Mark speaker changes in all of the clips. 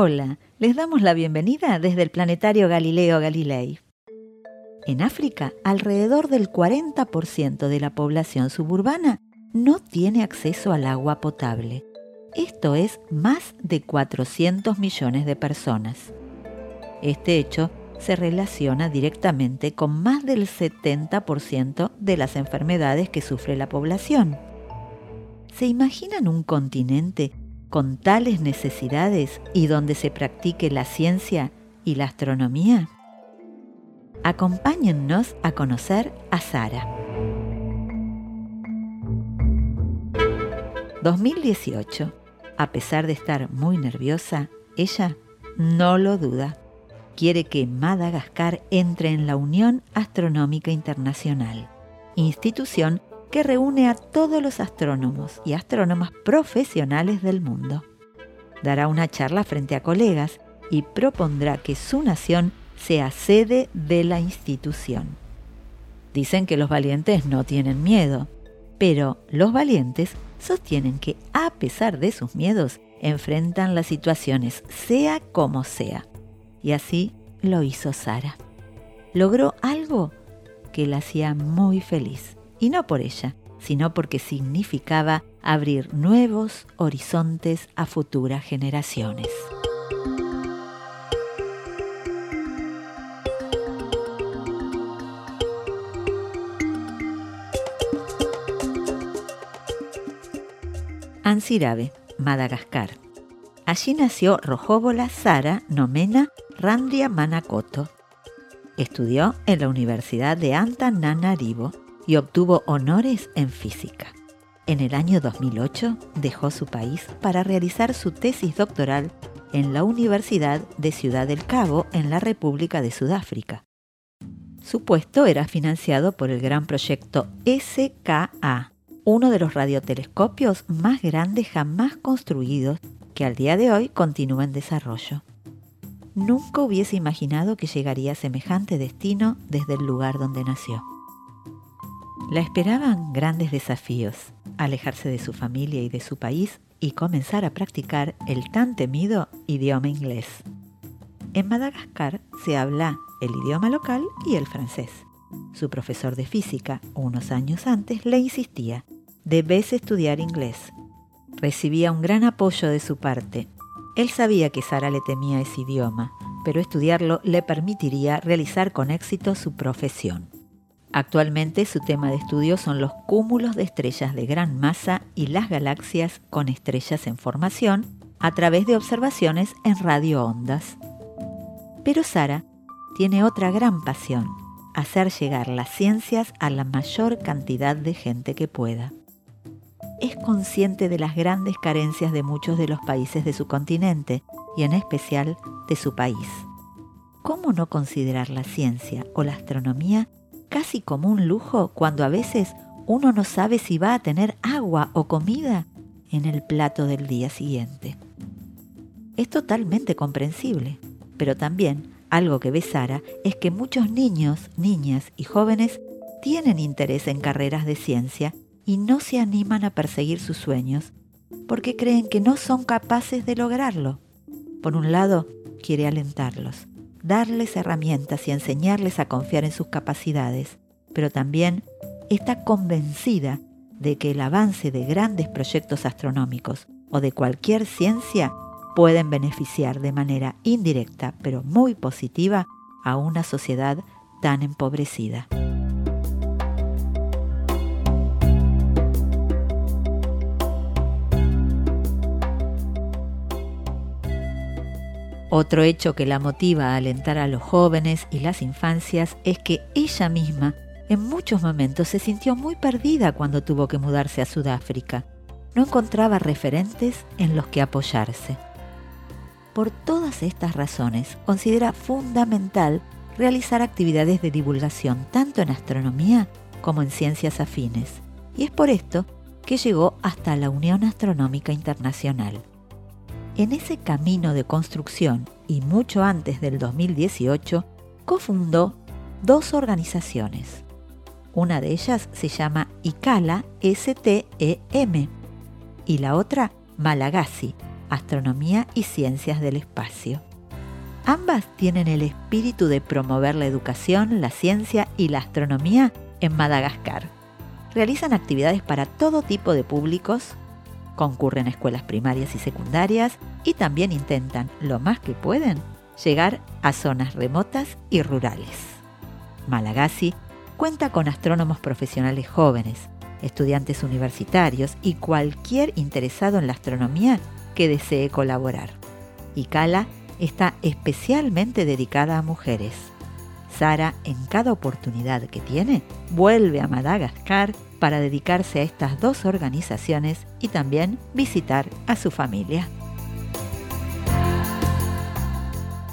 Speaker 1: Hola, les damos la bienvenida desde el planetario Galileo Galilei. En África, alrededor del 40% de la población suburbana no tiene acceso al agua potable. Esto es más de 400 millones de personas. Este hecho se relaciona directamente con más del 70% de las enfermedades que sufre la población. ¿Se imaginan un continente con tales necesidades y donde se practique la ciencia y la astronomía? Acompáñennos a conocer a Sara. 2018. A pesar de estar muy nerviosa, ella no lo duda. Quiere que Madagascar entre en la Unión Astronómica Internacional, institución que reúne a todos los astrónomos y astrónomas profesionales del mundo. Dará una charla frente a colegas y propondrá que su nación sea sede de la institución. Dicen que los valientes no tienen miedo, pero los valientes sostienen que a pesar de sus miedos, enfrentan las situaciones, sea como sea. Y así lo hizo Sara. Logró algo que la hacía muy feliz y no por ella, sino porque significaba abrir nuevos horizontes a futuras generaciones. Ansirabe, Madagascar. Allí nació Rojóbola Sara Nomena Randria Manakoto. Estudió en la Universidad de Antananarivo y obtuvo honores en física. En el año 2008 dejó su país para realizar su tesis doctoral en la Universidad de Ciudad del Cabo en la República de Sudáfrica. Su puesto era financiado por el gran proyecto SKA, uno de los radiotelescopios más grandes jamás construidos que al día de hoy continúa en desarrollo. Nunca hubiese imaginado que llegaría a semejante destino desde el lugar donde nació. La esperaban grandes desafíos, alejarse de su familia y de su país y comenzar a practicar el tan temido idioma inglés. En Madagascar se habla el idioma local y el francés. Su profesor de física, unos años antes, le insistía, debes estudiar inglés. Recibía un gran apoyo de su parte. Él sabía que Sara le temía ese idioma, pero estudiarlo le permitiría realizar con éxito su profesión. Actualmente su tema de estudio son los cúmulos de estrellas de gran masa y las galaxias con estrellas en formación a través de observaciones en radioondas. Pero Sara tiene otra gran pasión, hacer llegar las ciencias a la mayor cantidad de gente que pueda. Es consciente de las grandes carencias de muchos de los países de su continente y en especial de su país. ¿Cómo no considerar la ciencia o la astronomía casi como un lujo cuando a veces uno no sabe si va a tener agua o comida en el plato del día siguiente. Es totalmente comprensible, pero también algo que ve Sara es que muchos niños, niñas y jóvenes tienen interés en carreras de ciencia y no se animan a perseguir sus sueños porque creen que no son capaces de lograrlo. Por un lado, quiere alentarlos, darles herramientas y enseñarles a confiar en sus capacidades, pero también está convencida de que el avance de grandes proyectos astronómicos o de cualquier ciencia pueden beneficiar de manera indirecta pero muy positiva a una sociedad tan empobrecida. Otro hecho que la motiva a alentar a los jóvenes y las infancias es que ella misma en muchos momentos se sintió muy perdida cuando tuvo que mudarse a Sudáfrica. No encontraba referentes en los que apoyarse. Por todas estas razones, considera fundamental realizar actividades de divulgación tanto en astronomía como en ciencias afines. Y es por esto que llegó hasta la Unión Astronómica Internacional. En ese camino de construcción y mucho antes del 2018, cofundó dos organizaciones. Una de ellas se llama ICALA STEM y la otra Malagasy, Astronomía y Ciencias del Espacio. Ambas tienen el espíritu de promover la educación, la ciencia y la astronomía en Madagascar. Realizan actividades para todo tipo de públicos, concurren a escuelas primarias y secundarias y también intentan, lo más que pueden, llegar a zonas remotas y rurales. Malagasy cuenta con astrónomos profesionales jóvenes, estudiantes universitarios y cualquier interesado en la astronomía que desee colaborar. Icala está especialmente dedicada a mujeres. Sara, en cada oportunidad que tiene, vuelve a Madagascar para dedicarse a estas dos organizaciones y también visitar a su familia.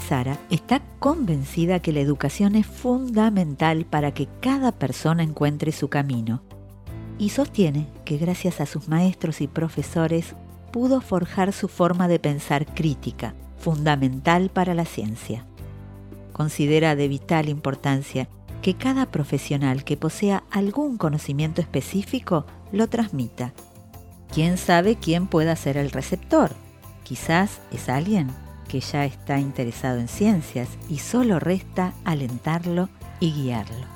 Speaker 1: Sara está convencida que la educación es fundamental para que cada persona encuentre su camino y sostiene que gracias a sus maestros y profesores pudo forjar su forma de pensar crítica, fundamental para la ciencia. Considera de vital importancia que cada profesional que posea algún conocimiento específico lo transmita. ¿Quién sabe quién pueda ser el receptor? Quizás es alguien que ya está interesado en ciencias y solo resta alentarlo y guiarlo.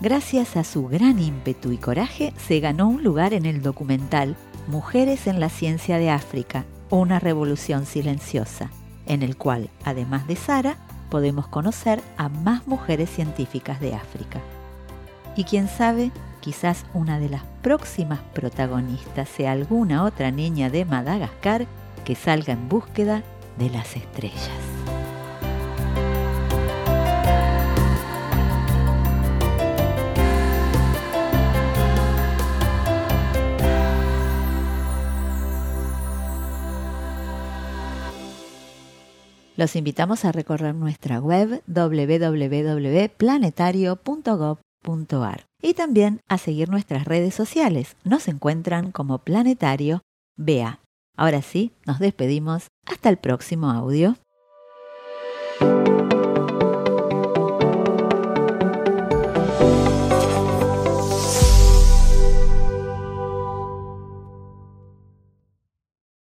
Speaker 1: Gracias a su gran ímpetu y coraje, se ganó un lugar en el documental Mujeres en la Ciencia de África, una revolución silenciosa, en el cual, además de Sara, podemos conocer a más mujeres científicas de África. Y quién sabe, quizás una de las próximas protagonistas sea alguna otra niña de Madagascar que salga en búsqueda de las estrellas. Los invitamos a recorrer nuestra web www.planetario.gov.ar y también a seguir nuestras redes sociales. Nos encuentran como Planetario BA. Ahora sí, nos despedimos. Hasta el próximo audio.